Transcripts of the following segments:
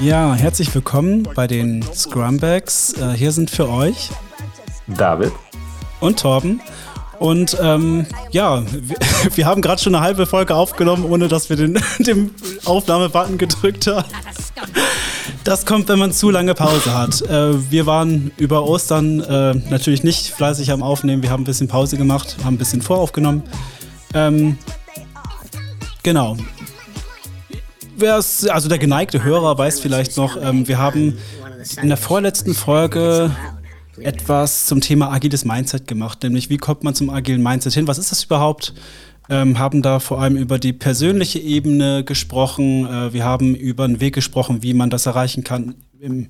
Ja, herzlich willkommen bei den Scrumbags. Äh, hier sind für euch David und Torben. Und ähm, ja, wir, wir haben gerade schon eine halbe Folge aufgenommen, ohne dass wir den, den Aufnahmebutton gedrückt haben. Das kommt, wenn man zu lange Pause hat. Äh, wir waren über Ostern äh, natürlich nicht fleißig am Aufnehmen. Wir haben ein bisschen Pause gemacht, haben ein bisschen voraufgenommen. Ähm, genau. Wer's, also der geneigte Hörer weiß vielleicht noch, ähm, wir haben in der vorletzten Folge etwas zum Thema agiles Mindset gemacht, nämlich wie kommt man zum agilen Mindset hin? Was ist das überhaupt? Ähm, haben da vor allem über die persönliche Ebene gesprochen. Äh, wir haben über einen Weg gesprochen, wie man das erreichen kann im,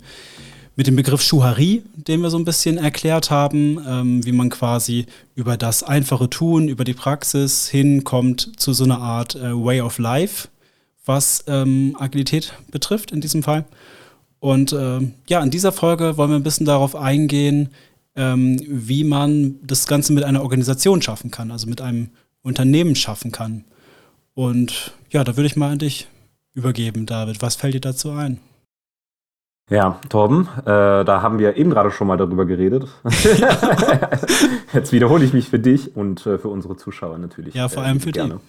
mit dem Begriff Schuhari, den wir so ein bisschen erklärt haben, ähm, wie man quasi über das einfache Tun, über die Praxis hinkommt zu so einer Art äh, Way of Life, was ähm, Agilität betrifft in diesem Fall. Und äh, ja, in dieser Folge wollen wir ein bisschen darauf eingehen, ähm, wie man das Ganze mit einer Organisation schaffen kann, also mit einem Unternehmen schaffen kann. Und ja, da würde ich mal an dich übergeben, David. Was fällt dir dazu ein? Ja, Torben, äh, da haben wir eben gerade schon mal darüber geredet. Jetzt wiederhole ich mich für dich und äh, für unsere Zuschauer natürlich. Ja, vor allem äh, für gerne. die.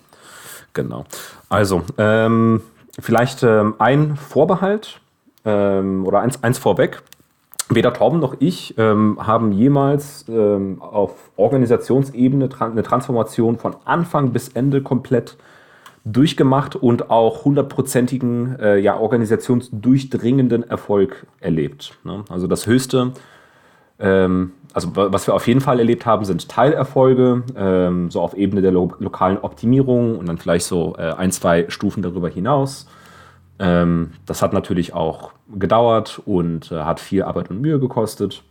Genau. Also, ähm, vielleicht ähm, ein Vorbehalt ähm, oder eins, eins vorweg. Weder Torben noch ich ähm, haben jemals ähm, auf Organisationsebene tra eine Transformation von Anfang bis Ende komplett durchgemacht und auch hundertprozentigen äh, ja, organisationsdurchdringenden Erfolg erlebt. Ne? Also das Höchste, ähm, also was wir auf jeden Fall erlebt haben, sind Teilerfolge, ähm, so auf Ebene der lo lokalen Optimierung und dann vielleicht so äh, ein, zwei Stufen darüber hinaus. Ähm, das hat natürlich auch gedauert und äh, hat viel Arbeit und Mühe gekostet.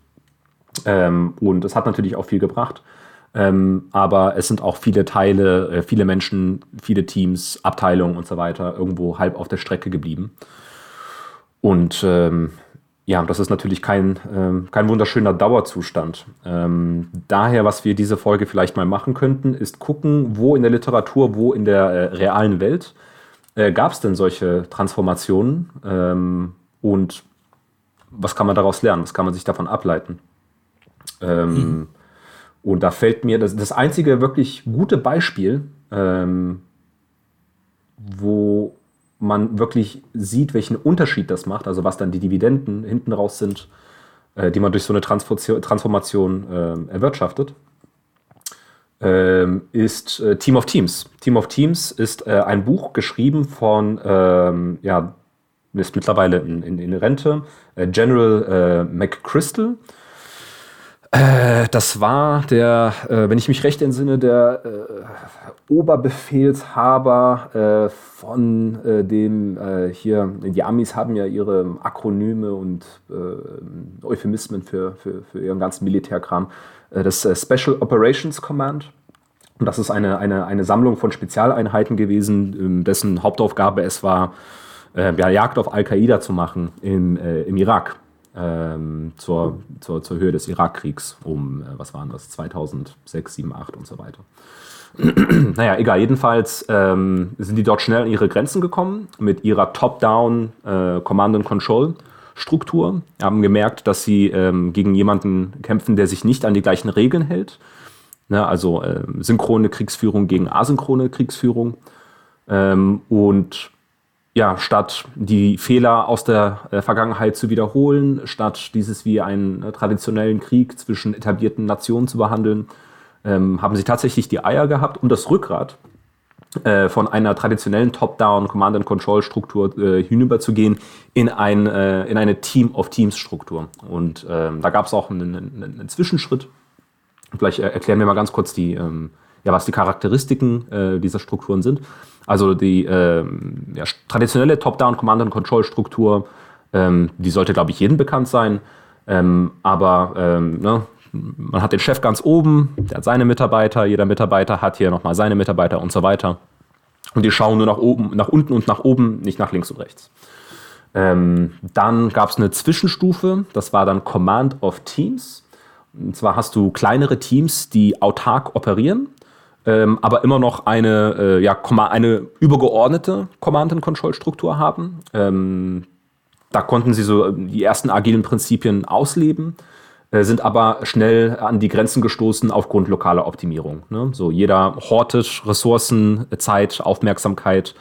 Ähm, und es hat natürlich auch viel gebracht. Ähm, aber es sind auch viele Teile, äh, viele Menschen, viele Teams, Abteilungen und so weiter irgendwo halb auf der Strecke geblieben. Und ähm, ja, das ist natürlich kein, ähm, kein wunderschöner Dauerzustand. Ähm, daher, was wir diese Folge vielleicht mal machen könnten, ist gucken, wo in der Literatur, wo in der äh, realen Welt äh, gab es denn solche Transformationen ähm, und was kann man daraus lernen? Was kann man sich davon ableiten? Mhm. Und da fällt mir das, das einzige wirklich gute Beispiel, ähm, wo man wirklich sieht, welchen Unterschied das macht, also was dann die Dividenden hinten raus sind, äh, die man durch so eine Transformation äh, erwirtschaftet ähm, ist äh, Team of Teams. Team of Teams ist äh, ein Buch geschrieben von, ähm, ja, ist mittlerweile in, in, in Rente, äh, General äh, McChrystal. Äh, das war der, äh, wenn ich mich recht entsinne, der Oberbefehlshaber von dem hier, die Amis haben ja ihre Akronyme und Euphemismen für, für, für ihren ganzen Militärkram. Äh, das äh, Special Operations Command. Und das ist eine, eine, eine Sammlung von Spezialeinheiten gewesen, ähm, dessen Hauptaufgabe es war, äh, ja, Jagd auf Al-Qaida zu machen im, äh, im Irak. Ähm, zur, zur, zur Höhe des Irakkriegs um, äh, was waren das, 2006, 2007, 2008 und so weiter. naja, egal, jedenfalls ähm, sind die dort schnell an ihre Grenzen gekommen mit ihrer Top-Down äh, haben gemerkt, dass sie ähm, gegen jemanden kämpfen, der sich nicht an die gleichen Regeln hält. Ne, also äh, synchrone Kriegsführung gegen asynchrone Kriegsführung. Ähm, und ja, statt die Fehler aus der äh, Vergangenheit zu wiederholen, statt dieses wie einen äh, traditionellen Krieg zwischen etablierten Nationen zu behandeln, ähm, haben sie tatsächlich die Eier gehabt und das Rückgrat, äh, von einer traditionellen Top-Down Command-and-Control-Struktur äh, hinüberzugehen in, ein, äh, in eine Team-of-Teams-Struktur. Und ähm, da gab es auch einen, einen, einen, Zwischenschritt. Vielleicht äh, erklären wir mal ganz kurz, die, ähm, ja, was die Charakteristiken äh, dieser Strukturen sind. Also die ähm, ja, traditionelle Top-Down Command-and-Control-Struktur, ähm, die sollte, glaube ich, jedem bekannt sein. Ähm, aber ähm, ne, man hat den Chef ganz oben, der hat seine Mitarbeiter, jeder Mitarbeiter hat hier nochmal seine Mitarbeiter und so weiter. Und die schauen nur nach oben, nach unten und nach oben, nicht nach links und rechts. Ähm, dann gab es eine Zwischenstufe, das war dann Command of Teams. Und zwar hast du kleinere Teams, die autark operieren. Ähm, aber immer noch eine, äh, ja, eine übergeordnete Command-and-Control-Struktur haben. Ähm, da konnten sie so die ersten agilen Prinzipien ausleben, äh, sind aber schnell an die Grenzen gestoßen aufgrund lokaler Optimierung. Ne? So jeder hortet Ressourcen, Zeit, Aufmerksamkeit,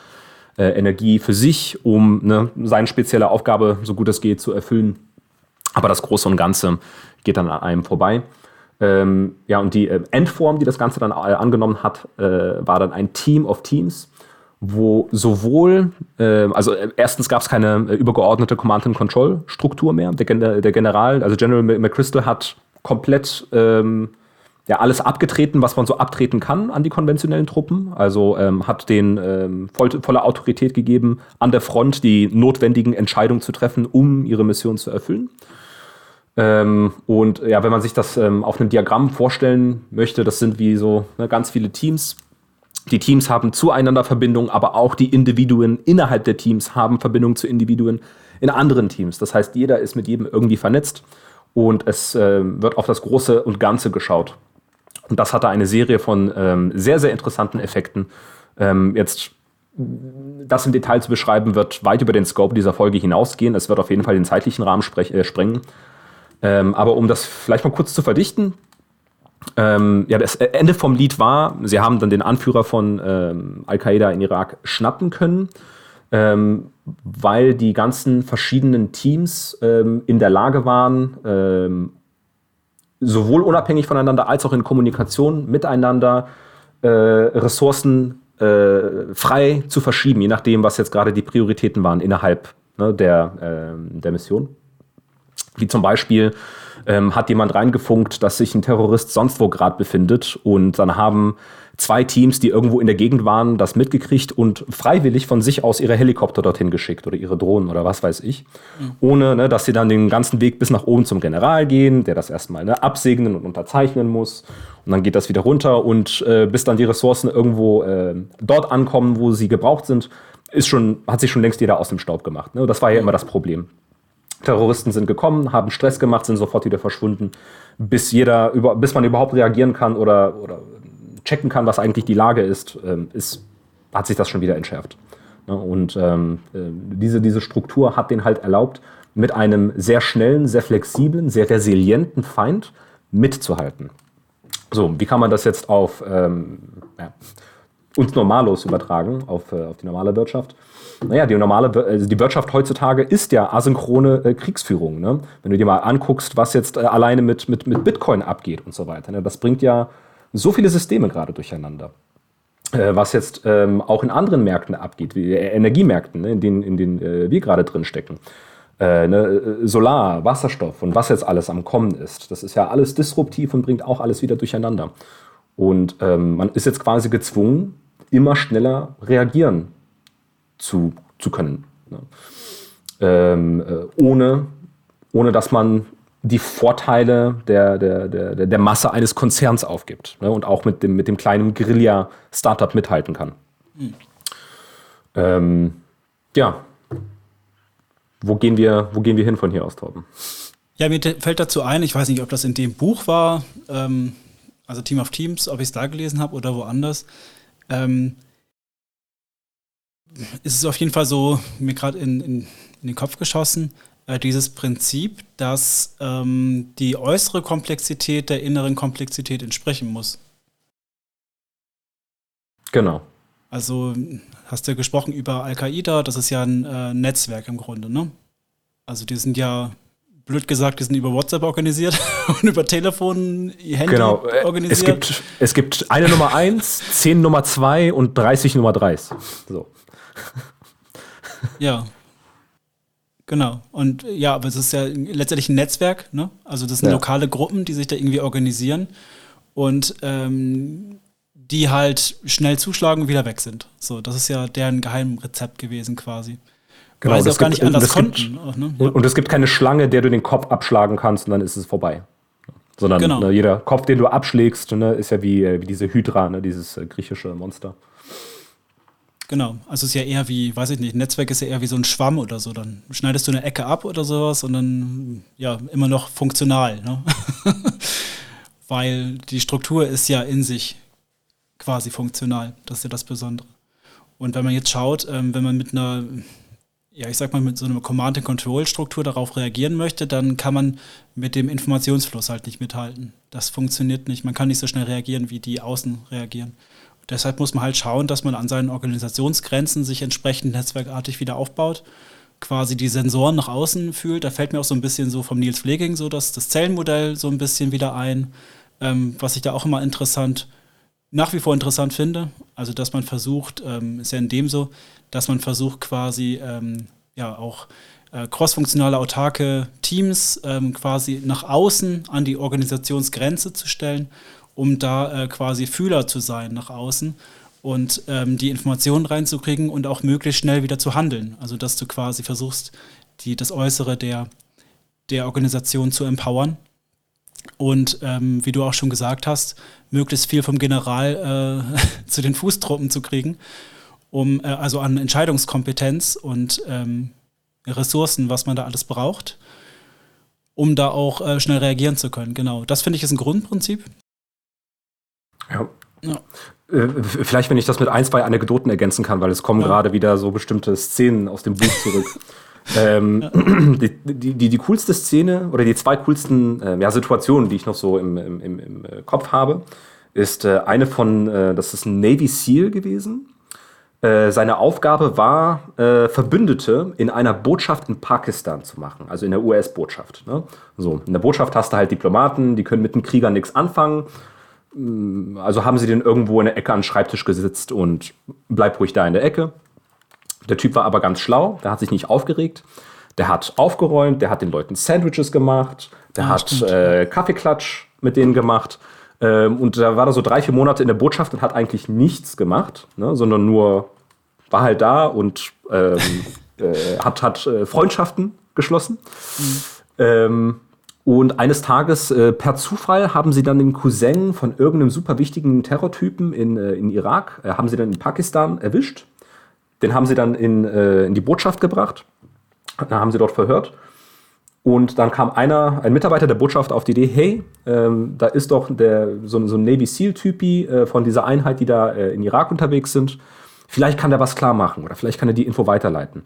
äh, Energie für sich, um ne, seine spezielle Aufgabe, so gut es geht, zu erfüllen. Aber das Große und Ganze geht dann an einem vorbei. Ähm, ja, und die äh, Endform, die das Ganze dann äh, angenommen hat, äh, war dann ein Team of Teams, wo sowohl, ähm, also äh, also erstens gab es keine äh, übergeordnete Command-and-Control-Struktur mehr. Der, der, General, also General McChrystal hat komplett ähm, ja, alles abgetreten, was man so abtreten kann an die konventionellen Truppen. Also ähm, hat den ähm, voll, volle Autorität gegeben, an der Front die notwendigen Entscheidungen zu treffen, um ihre Mission zu erfüllen. Ähm, und ja, wenn man sich das ähm, auf einem Diagramm vorstellen möchte, das sind wie so ne, ganz viele Teams. Die Teams haben zueinander Verbindungen, aber auch die Individuen innerhalb der Teams haben Verbindungen zu Individuen in anderen Teams. Das heißt, jeder ist mit jedem irgendwie vernetzt und es äh, wird auf das Große und Ganze geschaut. Und das hatte eine Serie von ähm, sehr, sehr interessanten Effekten. Ähm, jetzt das im Detail zu beschreiben, wird weit über den Scope dieser Folge hinausgehen. Es wird auf jeden Fall den zeitlichen Rahmen äh, sprengen. Ähm, aber um das vielleicht mal kurz zu verdichten, ähm, ja, das Ende vom Lied war, sie haben dann den Anführer von ähm, Al-Qaida in Irak schnappen können, ähm, weil die ganzen verschiedenen Teams ähm, in der Lage waren, ähm, sowohl unabhängig voneinander als auch in Kommunikation miteinander äh, Ressourcen äh, frei zu verschieben, je nachdem, was jetzt gerade die Prioritäten waren innerhalb ne, der, äh, der Mission. Wie zum Beispiel ähm, hat jemand reingefunkt, dass sich ein Terrorist sonst wo gerade befindet und dann haben zwei Teams, die irgendwo in der Gegend waren, das mitgekriegt und freiwillig von sich aus ihre Helikopter dorthin geschickt oder ihre Drohnen oder was weiß ich. Mhm. Ohne, ne, dass sie dann den ganzen Weg bis nach oben zum General gehen, der das erstmal ne, absegnen und unterzeichnen muss. Und dann geht das wieder runter und äh, bis dann die Ressourcen irgendwo äh, dort ankommen, wo sie gebraucht sind, ist schon, hat sich schon längst jeder aus dem Staub gemacht. Ne? Das war ja immer das Problem. Terroristen sind gekommen, haben Stress gemacht, sind sofort wieder verschwunden, bis jeder über, bis man überhaupt reagieren kann oder, oder checken kann, was eigentlich die Lage ist, ähm, ist hat sich das schon wieder entschärft. Ne? Und ähm, äh, diese, diese Struktur hat den halt erlaubt, mit einem sehr schnellen, sehr flexiblen, sehr resilienten Feind mitzuhalten. So, wie kann man das jetzt auf ähm, ja, uns normalos übertragen, auf, äh, auf die normale Wirtschaft? Naja, die normale, also die Wirtschaft heutzutage ist ja asynchrone äh, Kriegsführung. Ne? Wenn du dir mal anguckst, was jetzt äh, alleine mit, mit, mit Bitcoin abgeht und so weiter. Ne? Das bringt ja so viele Systeme gerade durcheinander. Äh, was jetzt ähm, auch in anderen Märkten abgeht, wie äh, Energiemärkten, ne? in denen, in denen äh, wir gerade drin stecken. Äh, ne? Solar, Wasserstoff und was jetzt alles am Kommen ist. Das ist ja alles disruptiv und bringt auch alles wieder durcheinander. Und ähm, man ist jetzt quasi gezwungen, immer schneller reagieren zu, zu können. Ne? Ähm, äh, ohne, ohne dass man die Vorteile der, der, der, der Masse eines Konzerns aufgibt ne? und auch mit dem, mit dem kleinen Guerilla-Startup mithalten kann. Mhm. Ähm, ja. Wo gehen, wir, wo gehen wir hin von hier aus, Torben? Ja, mir fällt dazu ein, ich weiß nicht, ob das in dem Buch war, ähm, also Team of Teams, ob ich es da gelesen habe oder woanders. Ähm, ist es auf jeden Fall so mir gerade in, in, in, den Kopf geschossen, äh, dieses Prinzip, dass ähm, die äußere Komplexität der inneren Komplexität entsprechen muss. Genau. Also hast du gesprochen über Al-Qaida, das ist ja ein äh, Netzwerk im Grunde, ne? Also die sind ja, blöd gesagt, die sind über WhatsApp organisiert und über Telefon, Handy genau. organisiert. Es gibt, es gibt eine Nummer 1, 10 Nummer 2 und 30 Nummer 3. So. Ja. Genau. Und ja, aber es ist ja letztendlich ein Netzwerk, ne? Also das sind ja. lokale Gruppen, die sich da irgendwie organisieren und ähm, die halt schnell zuschlagen und wieder weg sind. So, das ist ja deren Geheimrezept gewesen quasi. Genau, Weil sie auch gar nicht anders konnten. Gibt, ne? ja. Und es gibt keine Schlange, der du den Kopf abschlagen kannst und dann ist es vorbei. Sondern genau. ne, jeder Kopf, den du abschlägst, ne, ist ja wie, äh, wie diese Hydra, ne, dieses äh, griechische Monster. Genau, also es ist ja eher wie, weiß ich nicht, Netzwerk ist ja eher wie so ein Schwamm oder so. Dann schneidest du eine Ecke ab oder sowas und dann, ja, immer noch funktional, ne? Weil die Struktur ist ja in sich quasi funktional. Das ist ja das Besondere. Und wenn man jetzt schaut, ähm, wenn man mit einer, ja, ich sag mal, mit so einer Command-and-Control-Struktur darauf reagieren möchte, dann kann man mit dem Informationsfluss halt nicht mithalten. Das funktioniert nicht. Man kann nicht so schnell reagieren, wie die außen reagieren. Deshalb muss man halt schauen, dass man an seinen Organisationsgrenzen sich entsprechend netzwerkartig wieder aufbaut quasi die Sensoren nach außen fühlt. Da fällt mir auch so ein bisschen so vom Nils Pfleging so das, das Zellenmodell so ein bisschen wieder ein, ähm, was ich da auch immer interessant nach wie vor interessant finde. Also, dass man versucht, ähm, ist ja in dem so, dass man versucht quasi ähm, ja auch äh, crossfunktionale, autarke Teams ähm, quasi nach außen an die Organisationsgrenze zu stellen, um da äh, quasi Fühler zu sein nach außen und ähm, die Informationen reinzukriegen und auch möglichst schnell wieder zu handeln. Also, dass du quasi versuchst, die, das Äußere der, der Organisation zu empowern und ähm, wie du auch schon gesagt hast, möglichst viel vom General äh, zu den Fußtruppen zu kriegen, um äh, also an Entscheidungskompetenz und ähm, Ressourcen, was man da alles braucht, um da auch äh, schnell reagieren zu können. Genau, das finde ich ist ein Grundprinzip. Ja. ja. Äh, vielleicht, wenn ich das mit ein, zwei Anekdoten ergänzen kann, weil es kommen ja. gerade wieder so bestimmte Szenen aus dem Buch zurück. Ähm, ja. die, die, die, die, coolste Szene oder die zwei coolsten äh, ja, Situationen, die ich noch so im, im, im, im äh, Kopf habe, ist äh, eine von, äh, das ist ein Navy SEAL gewesen. Äh, seine Aufgabe war, Verbündete in einer Botschaft in Pakistan zu machen, also in der US-Botschaft. Ne? So, in der Botschaft hast du halt Diplomaten, die können mit den Kriegern nichts anfangen. Mm, also haben sie den irgendwo in der Ecke an den Schreibtisch gesetzt und bleib ruhig da in der Ecke. Der Typ war aber ganz schlau, der hat sich nicht aufgeregt. Der hat aufgeräumt, der hat den Leuten Sandwiches gemacht, der ah, hat äh, Kaffeeklatsch mit denen gemacht. Ähm, und da war er so drei, vier Monate in der Botschaft und hat eigentlich nichts gemacht, ne, sondern nur war halt da und ähm, äh, hat, hat äh, Freundschaften geschlossen. Mhm. Ähm, und eines Tages, äh, per Zufall, haben sie dann den Cousin von irgendeinem super wichtigen Terrortypen in, äh, in Irak, äh, haben sie dann in Pakistan erwischt den haben sie dann in, äh, in die Botschaft gebracht. Dann haben sie dort verhört. Und dann kam einer, ein Mitarbeiter der Botschaft auf die Idee, hey, ähm, da ist doch der, so, so ein Navy SEAL-Typi äh, von dieser Einheit, die da äh, in Irak unterwegs sind. Vielleicht kann der was klar machen oder vielleicht kann er die Info weiterleiten.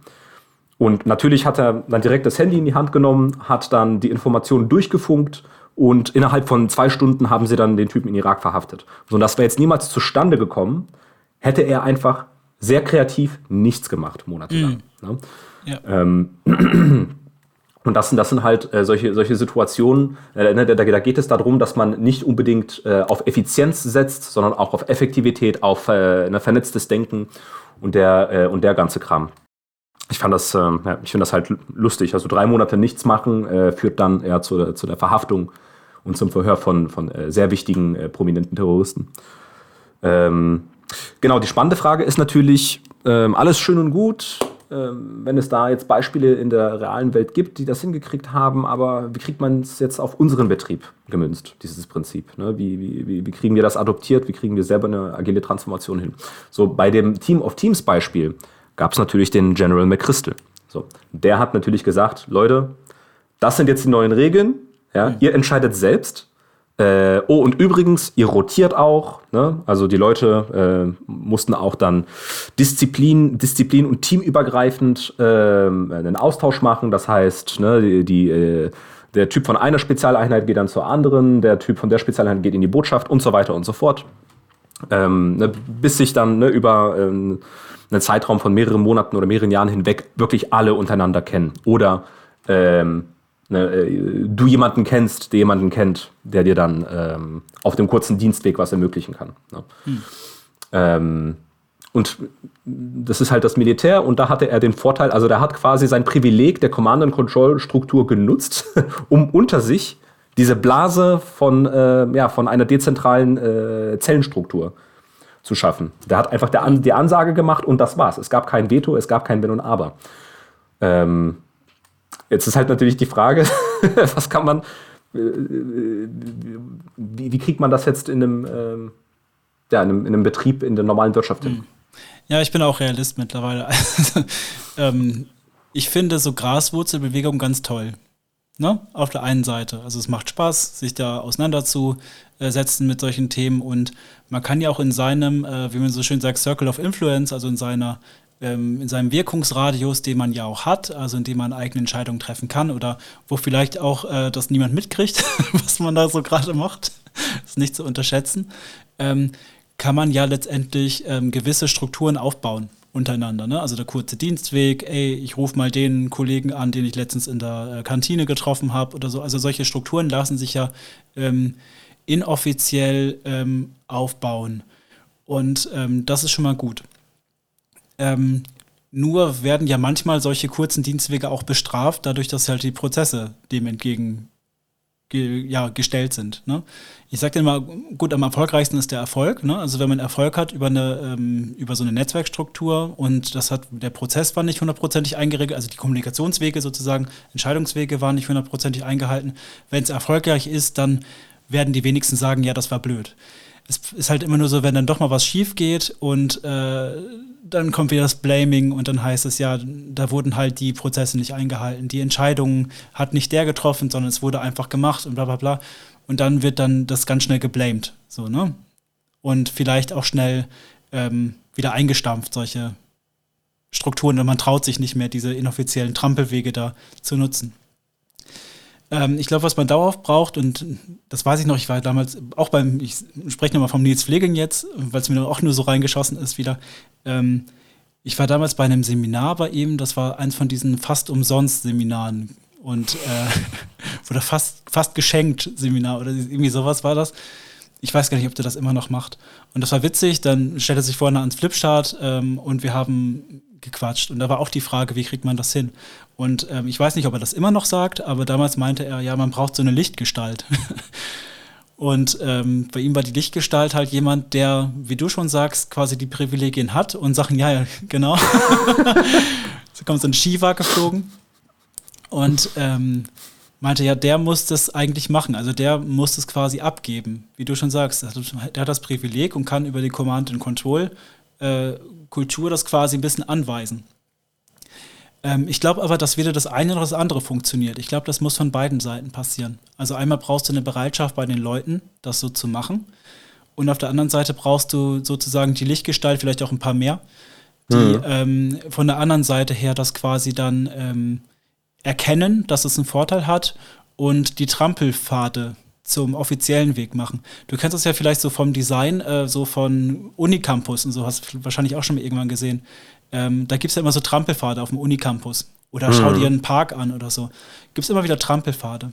Und natürlich hat er dann direkt das Handy in die Hand genommen, hat dann die Informationen durchgefunkt und innerhalb von zwei Stunden haben sie dann den Typen in Irak verhaftet. So, und das wäre jetzt niemals zustande gekommen, hätte er einfach sehr kreativ nichts gemacht, monatelang. Mm. Ne? Ja. Ähm, und das sind, das sind halt äh, solche, solche Situationen, äh, ne, da, da, geht es darum, dass man nicht unbedingt äh, auf Effizienz setzt, sondern auch auf Effektivität, auf äh, ne, vernetztes Denken und der, äh, und der ganze Kram. Ich fand das, ähm, ja, ich finde das halt lustig. Also drei Monate nichts machen äh, führt dann eher zu, zu der Verhaftung und zum Verhör von, von sehr wichtigen, prominenten Terroristen. Ähm, Genau, die spannende Frage ist natürlich, ähm, alles schön und gut, ähm, wenn es da jetzt Beispiele in der realen Welt gibt, die das hingekriegt haben, aber wie kriegt man es jetzt auf unseren Betrieb gemünzt, dieses Prinzip? Ne? Wie, wie, wie, kriegen wir das adoptiert? Wie kriegen wir selber eine agile Transformation hin? So, bei dem Team of Teams Beispiel gab es natürlich den General McChrystal. So, der hat natürlich gesagt, Leute, das sind jetzt die neuen Regeln, ja, mhm. ihr entscheidet selbst, äh, oh, und übrigens, ihr rotiert auch. Ne? Also die Leute äh, mussten auch dann Disziplin, Disziplin und teamübergreifend äh, einen Austausch machen. Das heißt, ne, die, die äh, der Typ von einer Spezialeinheit geht dann zur anderen, der Typ von der Spezialeinheit geht in die Botschaft und so weiter und so fort. Ähm, ne, bis sich dann ne, über ähm, einen Zeitraum von mehreren Monaten oder mehreren Jahren hinweg wirklich alle untereinander kennen. Oder ähm, ne, äh, du jemanden kennst, der jemanden kennt, der dir dann ähm, auf dem kurzen Dienstweg was ermöglichen kann. Ne? Hm. Ähm, und das ist halt das Militär und da hatte er den Vorteil, also der hat quasi sein Privileg der Command-and-Control-Struktur genutzt, um unter sich diese Blase von, äh, ja, von einer dezentralen äh, Zellenstruktur zu schaffen. Der hat einfach der, die Ansage gemacht und das war's. Es gab kein Veto, es gab kein Wenn und Aber. Ähm, Jetzt ist halt natürlich die Frage, was kann man, äh, wie, wie, kriegt man das jetzt in einem, ähm, ja, in einem, in einem, Betrieb in der normalen Wirtschaft hin? Hm. Ja, ich bin auch Realist mittlerweile. ähm, ich finde so Graswurzelbewegung ganz toll. Ne? Auf der einen Seite. Also es macht Spaß, sich da auseinanderzusetzen mit solchen Themen und man kann ja auch in seinem, äh, wie man so schön sagt, Circle of Influence, also in seiner ähm, in seinem Wirkungsradius, den man ja auch hat, also in dem man eigene Entscheidungen treffen kann oder wo vielleicht auch äh, das niemand mitkriegt, was man da so gerade macht, ist nicht zu unterschätzen, ähm, kann man ja letztendlich ähm, gewisse Strukturen aufbauen untereinander. Ne? Also der kurze Dienstweg, ey, ich rufe mal den Kollegen an, den ich letztens in der äh, Kantine getroffen habe oder so. Also solche Strukturen lassen sich ja ähm, inoffiziell ähm, aufbauen. Und ähm, das ist schon mal gut. Ähm, nur werden ja manchmal solche kurzen Dienstwege auch bestraft, dadurch, dass halt die Prozesse dem entgegen ge, ja, gestellt sind. Ne? Ich sage immer, gut, am erfolgreichsten ist der Erfolg. Ne? Also wenn man Erfolg hat über, eine, ähm, über so eine Netzwerkstruktur und das hat, der Prozess war nicht hundertprozentig eingeregelt, also die Kommunikationswege sozusagen, Entscheidungswege waren nicht hundertprozentig eingehalten. Wenn es erfolgreich ist, dann werden die wenigsten sagen, ja, das war blöd es ist halt immer nur so, wenn dann doch mal was schief geht und äh, dann kommt wieder das Blaming und dann heißt es ja, da wurden halt die Prozesse nicht eingehalten. Die Entscheidung hat nicht der getroffen, sondern es wurde einfach gemacht und bla bla bla. Und dann wird dann das ganz schnell geblamed. So, ne? Und vielleicht auch schnell ähm, wieder eingestampft, solche Strukturen. Und man traut sich nicht mehr, diese inoffiziellen Trampelwege da zu nutzen. Ähm, ich glaube, was man dauerhaft braucht, und das weiß ich noch, ich war damals auch beim, ich spreche nochmal vom Nils Pfleging jetzt, weil es mir auch nur so reingeschossen ist wieder. Ähm, ich war damals bei einem Seminar bei ihm, das war eins von diesen fast umsonst Seminaren und äh, oder fast, fast geschenkt Seminar oder irgendwie sowas war das. Ich weiß gar nicht, ob der das immer noch macht. Und das war witzig, dann stellt er sich vorne ans Flipchart ähm, und wir haben gequatscht. Und da war auch die Frage, wie kriegt man das hin? Und ähm, ich weiß nicht, ob er das immer noch sagt, aber damals meinte er, ja, man braucht so eine Lichtgestalt. und ähm, bei ihm war die Lichtgestalt halt jemand, der, wie du schon sagst, quasi die Privilegien hat und Sachen, ja, ja, genau. so kommt so ein Shiva geflogen und ähm, meinte, ja, der muss das eigentlich machen. Also der muss das quasi abgeben. Wie du schon sagst, der hat das Privileg und kann über die Command and Control äh, Kultur das quasi ein bisschen anweisen. Ähm, ich glaube aber, dass weder das eine noch das andere funktioniert. Ich glaube, das muss von beiden Seiten passieren. Also einmal brauchst du eine Bereitschaft bei den Leuten, das so zu machen. Und auf der anderen Seite brauchst du sozusagen die Lichtgestalt, vielleicht auch ein paar mehr, die mhm. ähm, von der anderen Seite her das quasi dann ähm, erkennen, dass es einen Vorteil hat und die Trampelpfade zum offiziellen Weg machen. Du kennst das ja vielleicht so vom Design, äh, so von Unicampus und so, hast du wahrscheinlich auch schon mal irgendwann gesehen. Ähm, da gibt es ja immer so Trampelpfade auf dem Unicampus. Oder mhm. schau dir einen Park an oder so. Gibt es immer wieder Trampelpfade.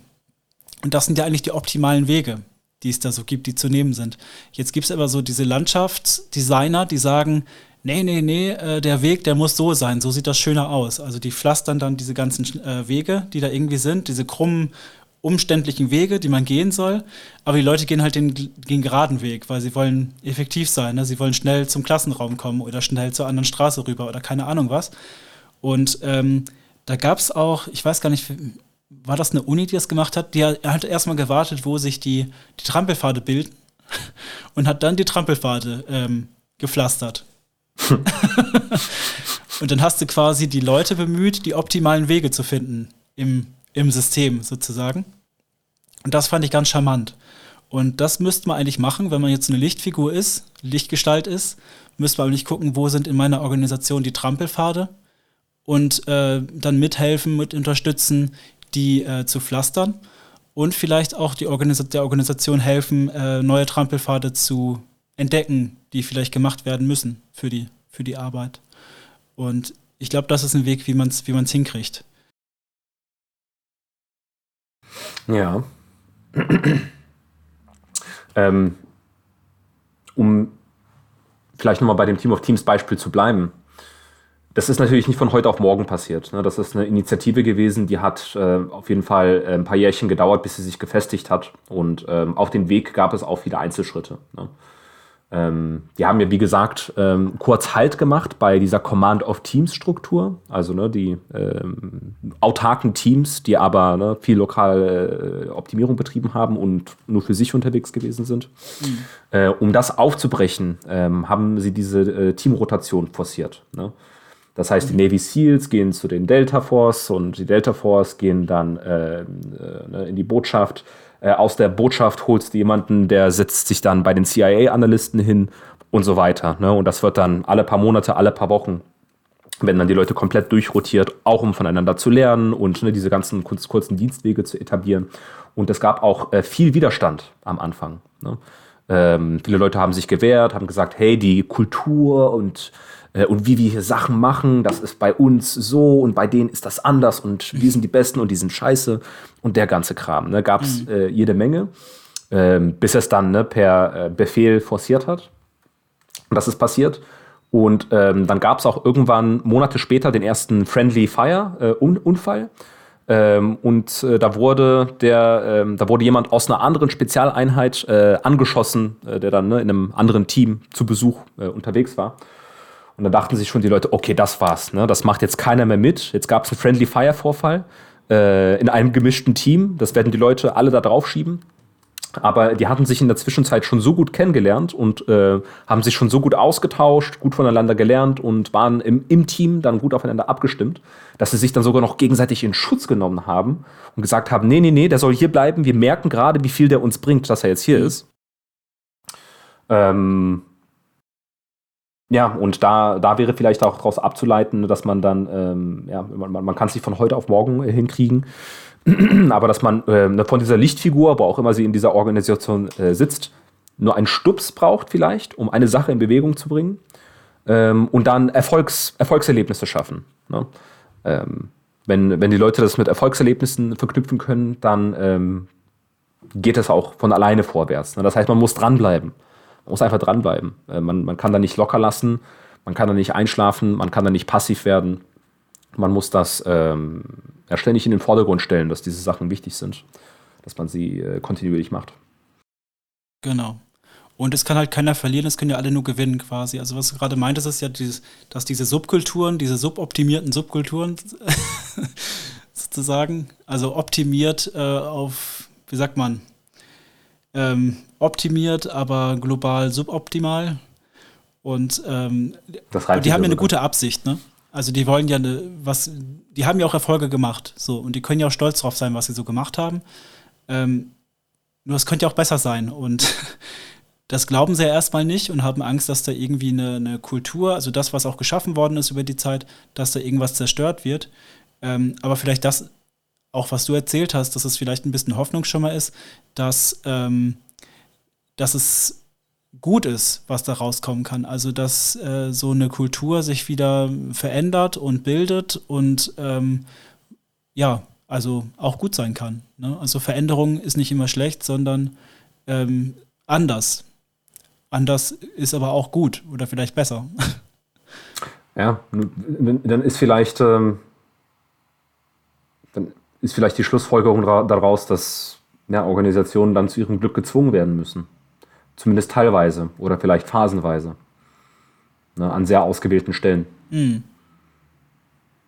Und das sind ja eigentlich die optimalen Wege, die es da so gibt, die zu nehmen sind. Jetzt gibt es aber so diese Landschaftsdesigner, die sagen, nee, nee, nee, äh, der Weg, der muss so sein, so sieht das schöner aus. Also die pflastern dann diese ganzen äh, Wege, die da irgendwie sind, diese krummen umständlichen Wege, die man gehen soll. Aber die Leute gehen halt den, den geraden Weg, weil sie wollen effektiv sein. Ne? Sie wollen schnell zum Klassenraum kommen oder schnell zur anderen Straße rüber oder keine Ahnung was. Und ähm, da gab es auch, ich weiß gar nicht, war das eine Uni, die das gemacht hat? Die hat erstmal gewartet, wo sich die, die Trampelpfade bilden und hat dann die Trampelpfade ähm, gepflastert. und dann hast du quasi die Leute bemüht, die optimalen Wege zu finden im, im System sozusagen. Und das fand ich ganz charmant. Und das müsste man eigentlich machen, wenn man jetzt eine Lichtfigur ist, Lichtgestalt ist, müsste man eigentlich gucken, wo sind in meiner Organisation die Trampelpfade und äh, dann mithelfen, mit unterstützen, die äh, zu pflastern und vielleicht auch Organis der Organisation helfen, äh, neue Trampelpfade zu entdecken, die vielleicht gemacht werden müssen für die, für die Arbeit. Und ich glaube, das ist ein Weg, wie man es wie man's hinkriegt. Ja. ähm, um vielleicht nochmal bei dem Team of Teams Beispiel zu bleiben. Das ist natürlich nicht von heute auf morgen passiert. Ne? Das ist eine Initiative gewesen, die hat äh, auf jeden Fall äh, ein paar Jährchen gedauert, bis sie sich gefestigt hat. Und ähm, auf dem Weg gab es auch viele Einzelschritte. Ne? Ähm, die haben ja, wie gesagt, ähm, kurz Halt gemacht bei dieser Command-of-Teams-Struktur, also ne, die ähm, autarken Teams, die aber ne, viel lokale äh, Optimierung betrieben haben und nur für sich unterwegs gewesen sind. Mhm. Äh, um das aufzubrechen, ähm, haben sie diese äh, Teamrotation forciert. Ne? Das heißt, die mhm. Navy SEALs gehen zu den Delta Force und die Delta Force gehen dann äh, äh, in die Botschaft. Äh, aus der Botschaft holst du jemanden, der setzt sich dann bei den CIA-Analysten hin und so weiter. Ne? Und das wird dann alle paar Monate, alle paar Wochen wenn dann die Leute komplett durchrotiert, auch um voneinander zu lernen und ne, diese ganzen kurzen Dienstwege zu etablieren. Und es gab auch äh, viel Widerstand am Anfang. Ne? Ähm, viele Leute haben sich gewehrt, haben gesagt, hey, die Kultur und, und wie wir hier Sachen machen, das ist bei uns so und bei denen ist das anders und wir sind die Besten und die sind scheiße und der ganze Kram. Ne? Gab es mhm. äh, jede Menge, ähm, bis es dann ne, per äh, Befehl forciert hat. Und das ist passiert. Und ähm, dann gab es auch irgendwann Monate später den ersten Friendly Fire äh, Unfall. Ähm, und äh, da wurde der, ähm, da wurde jemand aus einer anderen Spezialeinheit äh, angeschossen, äh, der dann ne, in einem anderen Team zu Besuch äh, unterwegs war. Und da dachten sich schon die Leute, okay, das war's, ne? das macht jetzt keiner mehr mit. Jetzt gab es einen Friendly Fire Vorfall äh, in einem gemischten Team. Das werden die Leute alle da drauf schieben. Aber die hatten sich in der Zwischenzeit schon so gut kennengelernt und äh, haben sich schon so gut ausgetauscht, gut voneinander gelernt und waren im, im Team dann gut aufeinander abgestimmt, dass sie sich dann sogar noch gegenseitig in Schutz genommen haben und gesagt haben, nee, nee, nee, der soll hier bleiben. Wir merken gerade, wie viel der uns bringt, dass er jetzt hier mhm. ist. Ähm, ja, und da, da wäre vielleicht auch daraus abzuleiten, dass man dann, ähm, ja, man, man kann es nicht von heute auf morgen äh, hinkriegen, aber dass man äh, von dieser Lichtfigur, wo auch immer sie in dieser Organisation äh, sitzt, nur einen Stups braucht vielleicht, um eine Sache in Bewegung zu bringen ähm, und dann Erfolgs Erfolgserlebnisse schaffen. Ne? Ähm, wenn, wenn die Leute das mit Erfolgserlebnissen verknüpfen können, dann ähm, geht es auch von alleine vorwärts. Ne? Das heißt, man muss dranbleiben. Man muss einfach dranbleiben. Äh, man, man kann da nicht locker lassen, man kann da nicht einschlafen, man kann da nicht passiv werden. Man muss das ähm, ja, ständig in den Vordergrund stellen, dass diese Sachen wichtig sind, dass man sie äh, kontinuierlich macht. Genau. Und es kann halt keiner verlieren, es können ja alle nur gewinnen quasi. Also was du gerade meintest, ist ja, dieses, dass diese Subkulturen, diese suboptimierten Subkulturen sozusagen, also optimiert äh, auf, wie sagt man, ähm, optimiert, aber global suboptimal. Und ähm, die haben ja eine gute Absicht, ne? Also die wollen ja eine, was, die haben ja auch Erfolge gemacht, so und die können ja auch stolz drauf sein, was sie so gemacht haben. Ähm, nur es könnte ja auch besser sein und das glauben sie ja erstmal nicht und haben Angst, dass da irgendwie eine, eine, Kultur, also das, was auch geschaffen worden ist über die Zeit, dass da irgendwas zerstört wird. Ähm, aber vielleicht das, auch was du erzählt hast, dass es vielleicht ein bisschen Hoffnungsschimmer ist, dass, ähm, dass es gut ist, was da rauskommen kann. Also dass äh, so eine Kultur sich wieder verändert und bildet und ähm, ja, also auch gut sein kann. Ne? Also Veränderung ist nicht immer schlecht, sondern ähm, anders. Anders ist aber auch gut oder vielleicht besser. Ja, dann ist vielleicht, ähm, ist vielleicht die Schlussfolgerung daraus, dass ja, Organisationen dann zu ihrem Glück gezwungen werden müssen. Zumindest teilweise oder vielleicht phasenweise. Ne, an sehr ausgewählten Stellen. Mhm.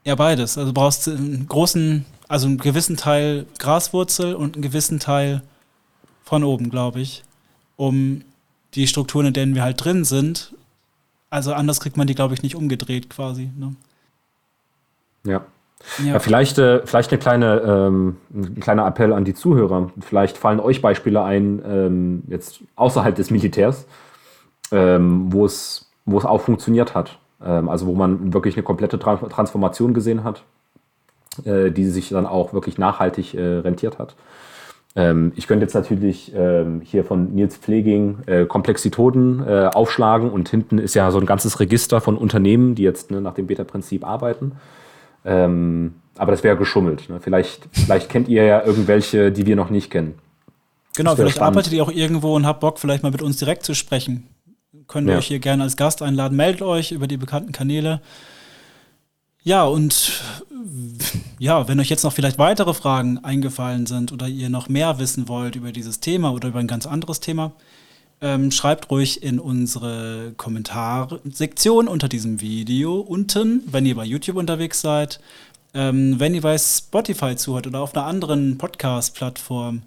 Ja, beides. Also du brauchst einen großen, also einen gewissen Teil Graswurzel und einen gewissen Teil von oben, glaube ich, um die Strukturen, in denen wir halt drin sind. Also anders kriegt man die, glaube ich, nicht umgedreht quasi. Ne? Ja. Ja. ja vielleicht, äh, vielleicht eine kleine, ähm, ein kleiner Appell an die Zuhörer. Vielleicht fallen euch Beispiele ein, ähm, jetzt außerhalb des Militärs, ähm, wo, es, auch funktioniert hat. Ähm, also wo man wirklich eine komplette Tra Transformation gesehen hat, äh, die sich dann auch wirklich nachhaltig äh, rentiert hat. Ähm, ich könnte jetzt natürlich ähm, hier von Nils Pfleging äh, Komplexitoden äh, aufschlagen und hinten ist ja so ein ganzes Register von Unternehmen, die jetzt ne, nach dem Beta-Prinzip arbeiten. Ähm, aber das wäre geschummelt. Ne? Vielleicht, vielleicht kennt ihr ja irgendwelche, die wir noch nicht kennen. Genau, vielleicht spannend. arbeitet ihr auch irgendwo und habt Bock, vielleicht mal mit uns direkt zu sprechen. Können wir ja. euch hier gerne als Gast einladen. Meldet euch über die bekannten Kanäle. Ja, und ja, wenn euch jetzt noch vielleicht weitere Fragen eingefallen sind oder ihr noch mehr wissen wollt über dieses Thema oder über ein ganz anderes Thema, ähm, schreibt ruhig in unsere Kommentarsektion unter diesem Video unten, wenn ihr bei YouTube unterwegs seid. Ähm, wenn ihr bei Spotify zuhört oder auf einer anderen Podcast-Plattform,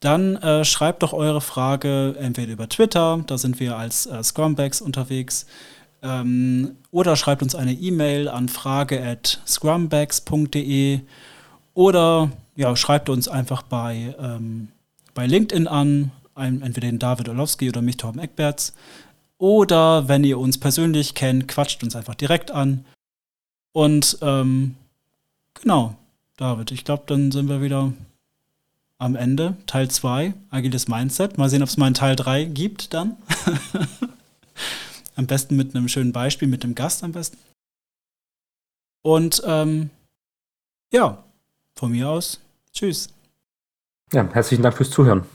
dann äh, schreibt doch eure Frage entweder über Twitter, da sind wir als äh, Scrumbags unterwegs, Ähm, oder schreibt uns eine E-Mail an frage at scrumbags.de oder ja, schreibt uns einfach bei, ähm, bei LinkedIn an, entweder den David Orlowski oder mich, Torben Eckberts. Oder wenn ihr uns persönlich kennt, quatscht uns einfach direkt an. Und ähm, genau, David, ich glaube, dann sind wir wieder am Ende. Teil 2, agiles Mindset. Mal sehen, ob es mal einen Teil 3 gibt dann. am besten mit einem schönen Beispiel, mit dem Gast am besten. Und ähm, ja, von mir aus, tschüss. Ja, herzlichen Dank fürs Zuhören.